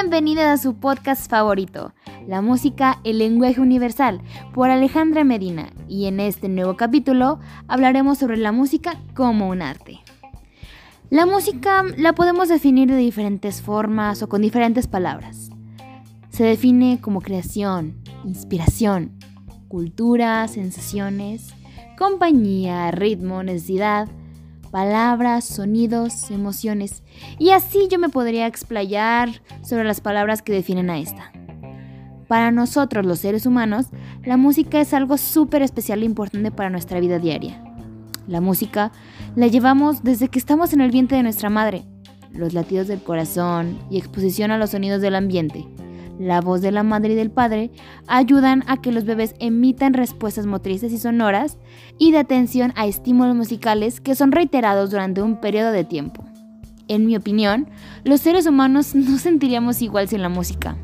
Bienvenida a su podcast favorito, La música, el lenguaje universal, por Alejandra Medina, y en este nuevo capítulo hablaremos sobre la música como un arte. La música la podemos definir de diferentes formas o con diferentes palabras. Se define como creación, inspiración, cultura, sensaciones, compañía, ritmo, necesidad, palabras, sonidos, emociones. Y así yo me podría explayar sobre las palabras que definen a esta. Para nosotros los seres humanos, la música es algo súper especial e importante para nuestra vida diaria. La música la llevamos desde que estamos en el vientre de nuestra madre. Los latidos del corazón y exposición a los sonidos del ambiente la voz de la madre y del padre ayudan a que los bebés emitan respuestas motrices y sonoras y de atención a estímulos musicales que son reiterados durante un periodo de tiempo. En mi opinión, los seres humanos no sentiríamos igual sin la música.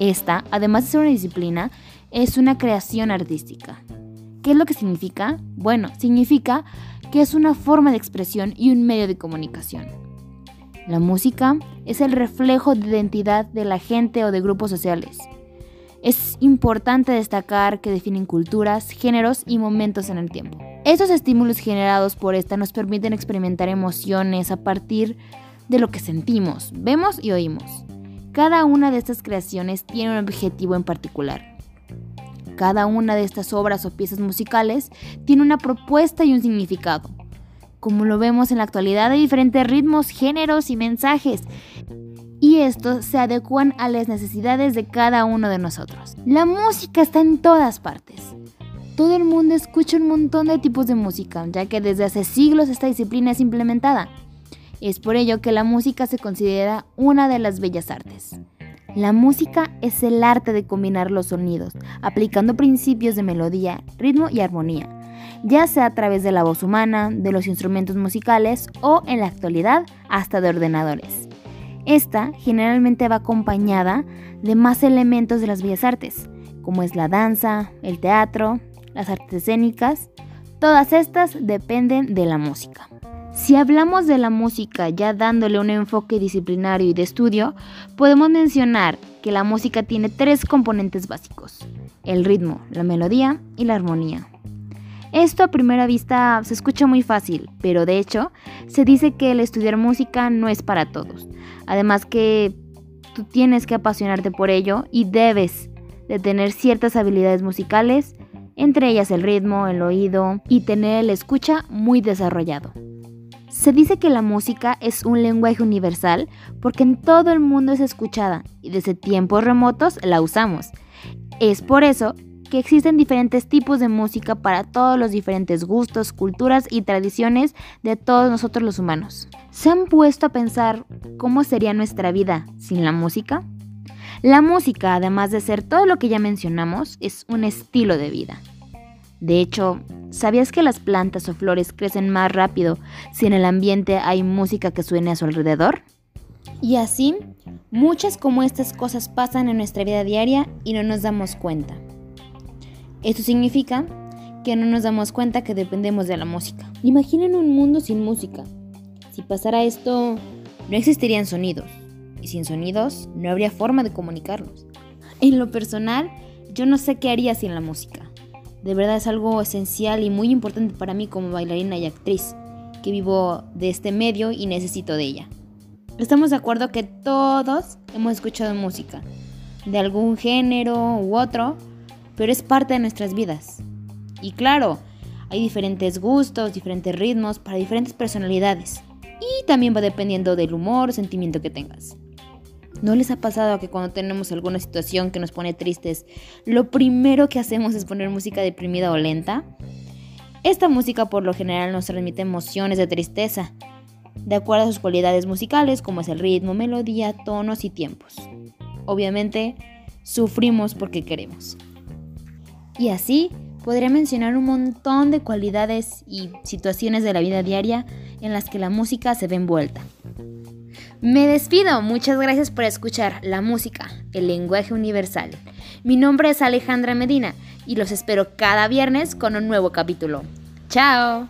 Esta, además de ser una disciplina, es una creación artística. ¿Qué es lo que significa? Bueno, significa que es una forma de expresión y un medio de comunicación. La música es el reflejo de identidad de la gente o de grupos sociales. Es importante destacar que definen culturas, géneros y momentos en el tiempo. Estos estímulos generados por esta nos permiten experimentar emociones a partir de lo que sentimos, vemos y oímos. Cada una de estas creaciones tiene un objetivo en particular. Cada una de estas obras o piezas musicales tiene una propuesta y un significado como lo vemos en la actualidad, hay diferentes ritmos, géneros y mensajes. Y estos se adecuan a las necesidades de cada uno de nosotros. La música está en todas partes. Todo el mundo escucha un montón de tipos de música, ya que desde hace siglos esta disciplina es implementada. Es por ello que la música se considera una de las bellas artes. La música es el arte de combinar los sonidos, aplicando principios de melodía, ritmo y armonía ya sea a través de la voz humana, de los instrumentos musicales o en la actualidad hasta de ordenadores. Esta generalmente va acompañada de más elementos de las bellas artes, como es la danza, el teatro, las artes escénicas. Todas estas dependen de la música. Si hablamos de la música ya dándole un enfoque disciplinario y de estudio, podemos mencionar que la música tiene tres componentes básicos, el ritmo, la melodía y la armonía. Esto a primera vista se escucha muy fácil, pero de hecho se dice que el estudiar música no es para todos. Además que tú tienes que apasionarte por ello y debes de tener ciertas habilidades musicales, entre ellas el ritmo, el oído y tener el escucha muy desarrollado. Se dice que la música es un lenguaje universal porque en todo el mundo es escuchada y desde tiempos remotos la usamos. Es por eso que existen diferentes tipos de música para todos los diferentes gustos, culturas y tradiciones de todos nosotros los humanos. ¿Se han puesto a pensar cómo sería nuestra vida sin la música? La música, además de ser todo lo que ya mencionamos, es un estilo de vida. De hecho, ¿sabías que las plantas o flores crecen más rápido si en el ambiente hay música que suene a su alrededor? Y así, muchas como estas cosas pasan en nuestra vida diaria y no nos damos cuenta. Esto significa que no nos damos cuenta que dependemos de la música. Imaginen un mundo sin música. Si pasara esto, no existirían sonidos. Y sin sonidos, no habría forma de comunicarnos. En lo personal, yo no sé qué haría sin la música. De verdad es algo esencial y muy importante para mí como bailarina y actriz, que vivo de este medio y necesito de ella. Estamos de acuerdo que todos hemos escuchado música, de algún género u otro, pero es parte de nuestras vidas. Y claro, hay diferentes gustos, diferentes ritmos para diferentes personalidades. Y también va dependiendo del humor o sentimiento que tengas. ¿No les ha pasado que cuando tenemos alguna situación que nos pone tristes, lo primero que hacemos es poner música deprimida o lenta? Esta música por lo general nos transmite emociones de tristeza, de acuerdo a sus cualidades musicales como es el ritmo, melodía, tonos y tiempos. Obviamente, sufrimos porque queremos. Y así podría mencionar un montón de cualidades y situaciones de la vida diaria en las que la música se ve envuelta. Me despido, muchas gracias por escuchar La Música, el lenguaje universal. Mi nombre es Alejandra Medina y los espero cada viernes con un nuevo capítulo. ¡Chao!